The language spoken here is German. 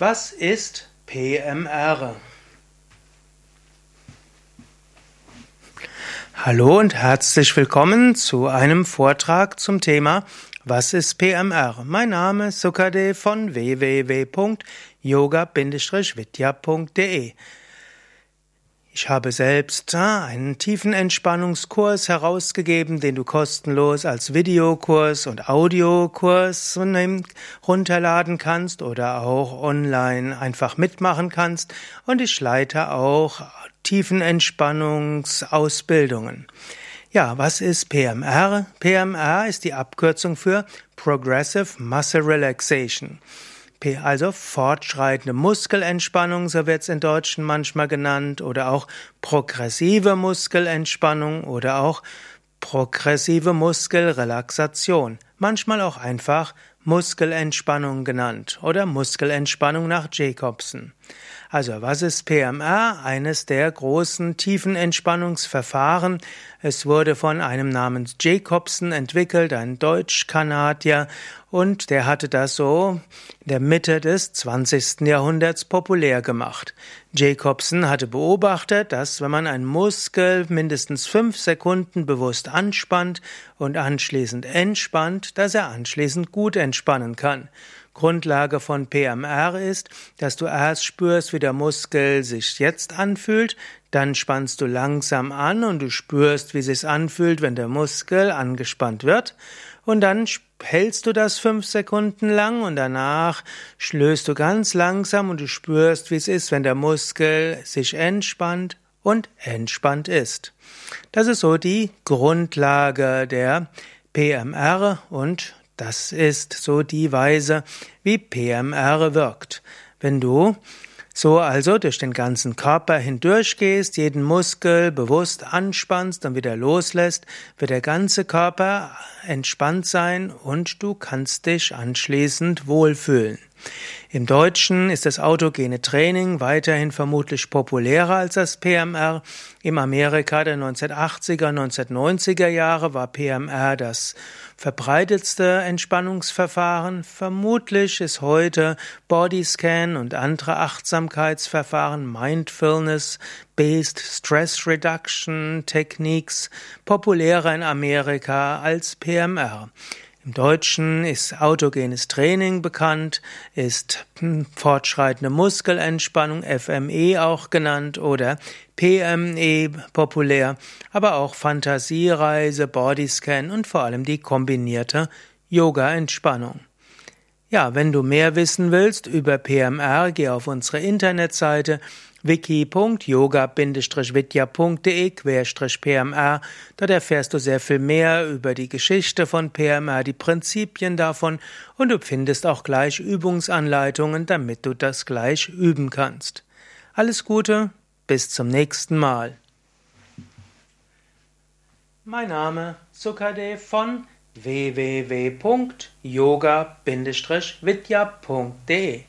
Was ist PMR? Hallo und herzlich willkommen zu einem Vortrag zum Thema Was ist PMR? Mein Name ist Sukade von www.yoga-vidya.de ich habe selbst einen tiefen Entspannungskurs herausgegeben, den du kostenlos als Videokurs und Audiokurs runterladen kannst oder auch online einfach mitmachen kannst. Und ich leite auch tiefen Entspannungsausbildungen. Ja, was ist PMR? PMR ist die Abkürzung für Progressive Muscle Relaxation also fortschreitende Muskelentspannung, so wird es in Deutschen manchmal genannt, oder auch progressive Muskelentspannung oder auch progressive Muskelrelaxation, manchmal auch einfach Muskelentspannung genannt oder Muskelentspannung nach Jacobson. Also, was ist PMR? Eines der großen tiefen Entspannungsverfahren. Es wurde von einem namens Jacobson entwickelt, ein Deutsch-Kanadier, und der hatte das so in der Mitte des 20. Jahrhunderts populär gemacht. Jacobson hatte beobachtet, dass wenn man einen Muskel mindestens fünf Sekunden bewusst anspannt und anschließend entspannt, dass er anschließend gut entspannen kann. Grundlage von PMR ist, dass du erst spürst, wie der Muskel sich jetzt anfühlt, dann spannst du langsam an und du spürst, wie sich's anfühlt, wenn der Muskel angespannt wird, und dann hältst du das fünf Sekunden lang und danach löst du ganz langsam und du spürst, wie es ist, wenn der Muskel sich entspannt und entspannt ist. Das ist so die Grundlage der PMR und das ist so die Weise, wie PMR wirkt. Wenn du so also durch den ganzen Körper hindurch gehst, jeden Muskel bewusst anspannst und wieder loslässt, wird der ganze Körper entspannt sein und du kannst dich anschließend wohlfühlen. Im Deutschen ist das autogene Training weiterhin vermutlich populärer als das PMR. Im Amerika der 1980er, 1990er Jahre war PMR das verbreitetste Entspannungsverfahren. Vermutlich ist heute Bodyscan und andere Achtsamkeitsverfahren, Mindfulness-based Stress Reduction Techniques populärer in Amerika als PMR. Im Deutschen ist autogenes Training bekannt, ist fortschreitende Muskelentspannung, FME auch genannt oder PME populär, aber auch Fantasiereise, Bodyscan und vor allem die kombinierte Yoga-Entspannung. Ja, wenn du mehr wissen willst über PMR, geh auf unsere Internetseite wiki.yoga-vidya.de-pmr. Dort erfährst du sehr viel mehr über die Geschichte von PMR, die Prinzipien davon und du findest auch gleich Übungsanleitungen, damit du das gleich üben kannst. Alles Gute, bis zum nächsten Mal. Mein Name Sukade von www.yoga-vidya.de